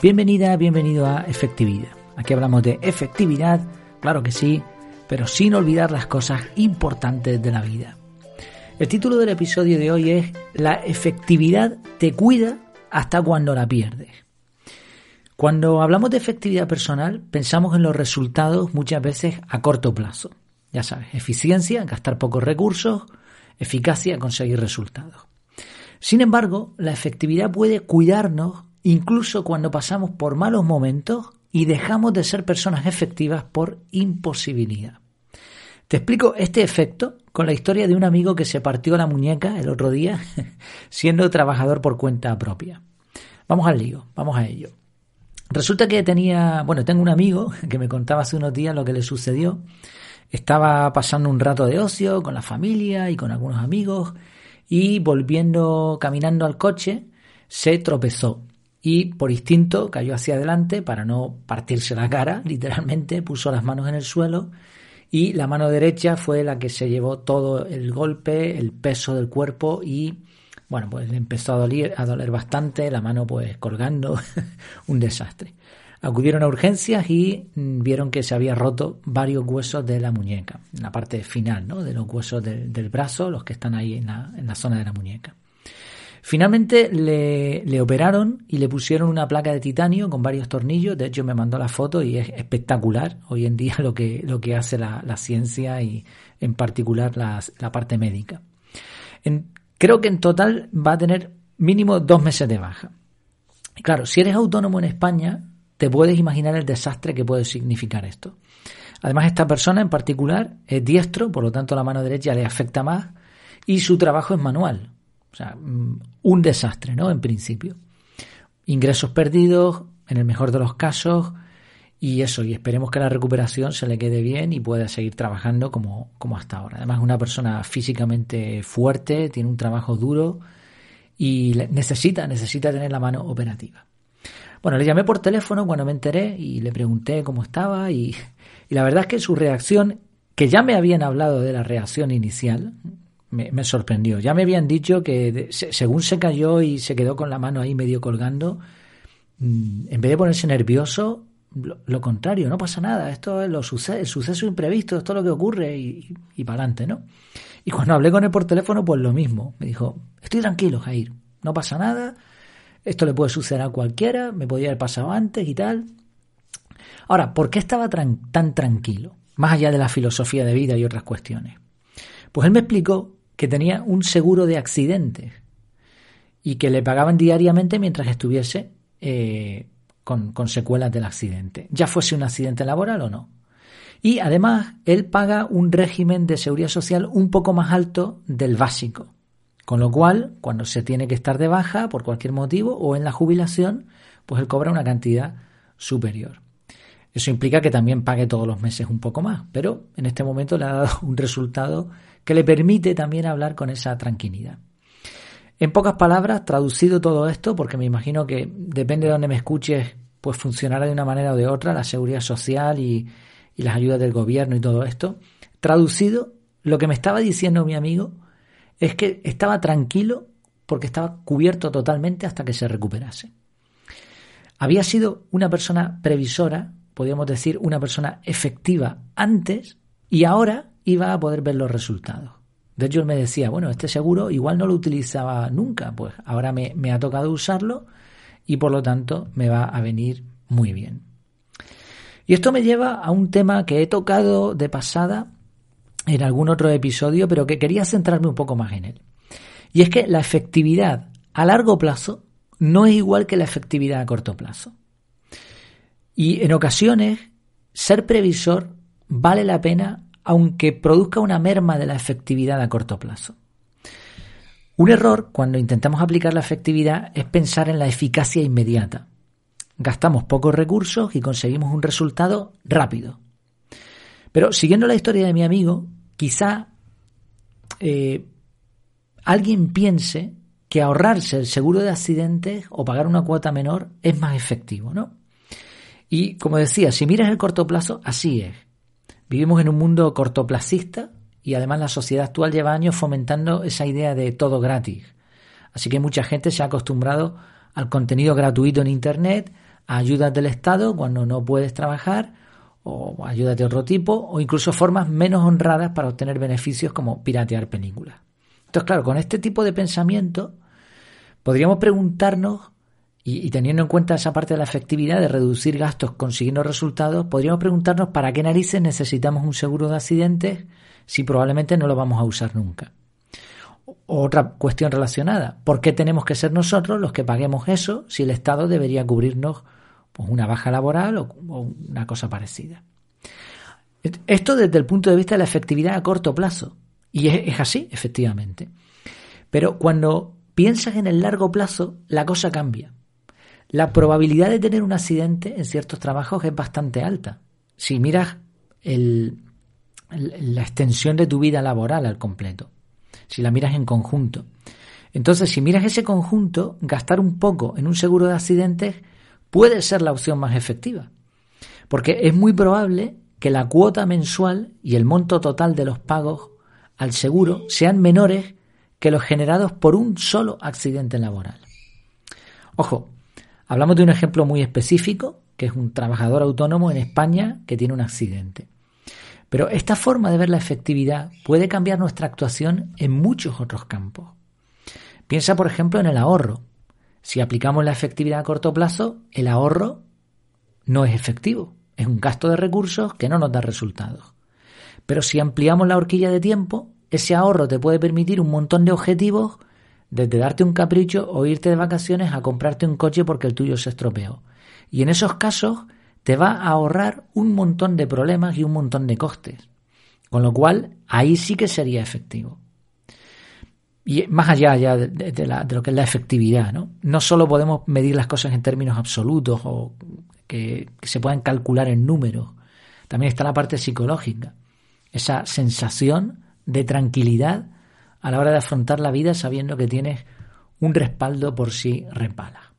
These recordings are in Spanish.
Bienvenida, bienvenido a Efectividad. Aquí hablamos de efectividad, claro que sí, pero sin olvidar las cosas importantes de la vida. El título del episodio de hoy es La efectividad te cuida hasta cuando la pierdes. Cuando hablamos de efectividad personal, pensamos en los resultados muchas veces a corto plazo. Ya sabes, eficiencia, gastar pocos recursos, eficacia, conseguir resultados. Sin embargo, la efectividad puede cuidarnos incluso cuando pasamos por malos momentos y dejamos de ser personas efectivas por imposibilidad. Te explico este efecto con la historia de un amigo que se partió la muñeca el otro día siendo trabajador por cuenta propia. Vamos al lío, vamos a ello. Resulta que tenía, bueno, tengo un amigo que me contaba hace unos días lo que le sucedió. Estaba pasando un rato de ocio con la familia y con algunos amigos y volviendo caminando al coche se tropezó y por instinto cayó hacia adelante para no partirse la cara, literalmente, puso las manos en el suelo y la mano derecha fue la que se llevó todo el golpe, el peso del cuerpo y bueno, pues le empezó a doler, a doler bastante, la mano pues colgando, un desastre. Acudieron a urgencias y mm, vieron que se había roto varios huesos de la muñeca, en la parte final, ¿no? De los huesos del brazo, los que están ahí en la, en la zona de la muñeca. Finalmente le, operaron y le pusieron una placa de titanio con varios tornillos. De hecho, me mandó la foto y es espectacular hoy en día lo que, lo que hace la, ciencia y en particular la, parte médica. creo que en total va a tener mínimo dos meses de baja. Claro, si eres autónomo en España, te puedes imaginar el desastre que puede significar esto. Además, esta persona en particular es diestro, por lo tanto la mano derecha le afecta más y su trabajo es manual. O sea, mm, un desastre, ¿no? En principio. Ingresos perdidos, en el mejor de los casos, y eso, y esperemos que la recuperación se le quede bien y pueda seguir trabajando como, como hasta ahora. Además, es una persona físicamente fuerte, tiene un trabajo duro y necesita, necesita tener la mano operativa. Bueno, le llamé por teléfono cuando me enteré y le pregunté cómo estaba y, y la verdad es que su reacción, que ya me habían hablado de la reacción inicial, me, sorprendió. Ya me habían dicho que según se cayó y se quedó con la mano ahí medio colgando, mm, en vez de ponerse nervioso, lo, contrario, no pasa nada, esto es lo sucede, el suceso imprevisto, esto es lo que ocurre y, y, para adelante, ¿no? Y cuando hablé con él por teléfono, pues lo mismo. Me dijo, estoy tranquilo, Jair, no pasa nada, esto le puede suceder a cualquiera, me podía haber pasado antes y tal. Ahora, ¿por qué estaba tan tranquilo? Más allá de la filosofía de vida y otras cuestiones. Pues él me explicó que tenía un seguro de accidentes y que le pagaban diariamente mientras estuviese eh, con, con secuelas del accidente, ya fuese un accidente laboral o no. Y además, él paga un régimen de seguridad social un poco más alto del básico. Con lo cual, cuando se tiene que estar de baja por cualquier motivo o en la jubilación, pues él cobra una cantidad superior. Eso implica que también pague todos los meses un poco más, pero en este momento le ha dado un resultado que le permite también hablar con esa tranquilidad. En pocas palabras, traducido todo esto, porque me imagino que depende de donde me escuches, pues funcionará de una manera o de otra la seguridad social y, y las ayudas del gobierno y todo esto. Traducido, lo que me estaba diciendo mi amigo es que estaba tranquilo porque estaba cubierto totalmente hasta que se recuperase. Había sido una persona previsora, podríamos decir una persona efectiva antes y ahora iba a poder ver los resultados. De hecho, él me decía, bueno, este seguro igual no lo utilizaba nunca, pues ahora me, me ha tocado usarlo y por lo tanto me va a venir muy bien. Y esto me lleva a un tema que he tocado de pasada en algún otro episodio, pero que quería centrarme un poco más en él. Y es que la efectividad a largo plazo no es igual que la efectividad a corto plazo. Y en ocasiones, ser previsor vale la pena aunque produzca una merma de la efectividad a corto plazo. Un error cuando intentamos aplicar la efectividad es pensar en la eficacia inmediata. Gastamos pocos recursos y conseguimos un resultado rápido. Pero siguiendo la historia de mi amigo, quizá eh, alguien piense que ahorrarse el seguro de accidentes o pagar una cuota menor es más efectivo, ¿no? Y como decía, si miras el corto plazo, así es. Vivimos en un mundo cortoplacista y además la sociedad actual lleva años fomentando esa idea de todo gratis. Así que mucha gente se ha acostumbrado al contenido gratuito en Internet, ayudas del Estado cuando no puedes trabajar, o ayudas de otro tipo, o incluso formas menos honradas para obtener beneficios como piratear películas. Entonces, claro, con este tipo de pensamiento podríamos preguntarnos, y, teniendo en cuenta esa parte de la efectividad de reducir gastos consiguiendo resultados, podríamos preguntarnos para qué narices necesitamos un seguro de accidentes si probablemente no lo vamos a usar nunca. Otra cuestión relacionada, ¿por qué tenemos que ser nosotros los que paguemos eso si el Estado debería cubrirnos pues, una baja laboral o, una cosa parecida? Esto desde el punto de vista de la efectividad a corto plazo. Y es así, efectivamente. Pero cuando piensas en el largo plazo, la cosa cambia. La probabilidad de tener un accidente en ciertos trabajos es bastante alta. Si miras la extensión de tu vida laboral al completo, si la miras en conjunto. Entonces, si miras ese conjunto, gastar un poco en un seguro de accidentes puede ser la opción más efectiva. Porque es muy probable que la cuota mensual y el monto total de los pagos al seguro sean menores que los generados por un solo accidente laboral. Ojo, hablamos de un ejemplo muy específico, que es un trabajador autónomo en España que tiene un accidente. Pero esta forma de ver la efectividad puede cambiar nuestra actuación en muchos otros campos. Piensa, por ejemplo, en el ahorro. Si aplicamos la efectividad a corto plazo, el ahorro no es efectivo. Es un gasto de recursos que no nos da resultados. Pero si ampliamos la horquilla de tiempo, ese ahorro te puede permitir un montón de objetivos, desde darte un capricho o irte de vacaciones a comprarte un coche porque el tuyo se estropeó. Y en esos casos te va a ahorrar un montón de problemas y un montón de costes. Con lo cual, ahí sí que sería efectivo. Y más allá ya de, lo que es la efectividad, ¿no? No solo podemos medir las cosas en términos absolutos o que se puedan calcular en números. También está la parte psicológica esa sensación de tranquilidad a la hora de afrontar la vida sabiendo que tienes un respaldo por si repala.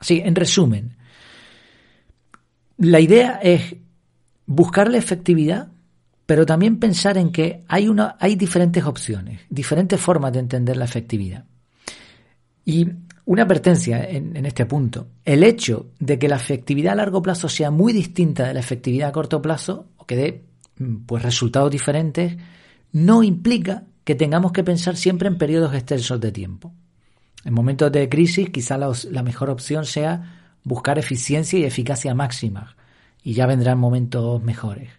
Sí, en resumen, la idea es buscar la efectividad, pero también pensar en que hay, una, hay diferentes opciones, diferentes formas de entender la efectividad. Y una advertencia en, en, este punto. El hecho de que la efectividad a largo plazo sea muy distinta de la efectividad a corto plazo, o que dé pues resultados diferentes, no implica que tengamos que pensar siempre en periodos extensos de tiempo. En momentos de crisis quizá la, mejor opción sea buscar eficiencia y eficacia máxima y ya vendrán momentos mejores.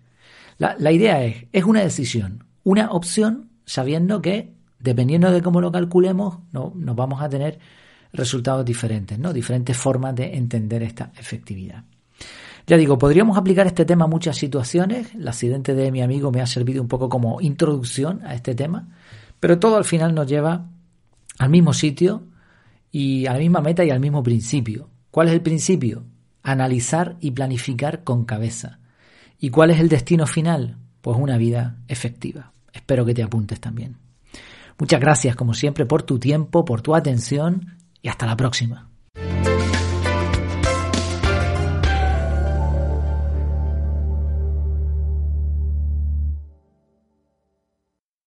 La, la idea es, es una decisión, una opción sabiendo que dependiendo de cómo lo calculemos no, nos vamos a tener resultados diferentes, ¿no? diferentes formas de entender esta efectividad. Ya digo, podríamos aplicar este tema a muchas situaciones. El accidente de mi amigo me ha servido un poco como introducción a este tema, pero todo al final nos lleva al mismo sitio y a la misma meta y al mismo principio. ¿Cuál es el principio? Analizar y planificar con cabeza. ¿Y cuál es el destino final? Pues una vida efectiva. Espero que te apuntes también. Muchas gracias como siempre por tu tiempo, por tu atención y hasta la próxima.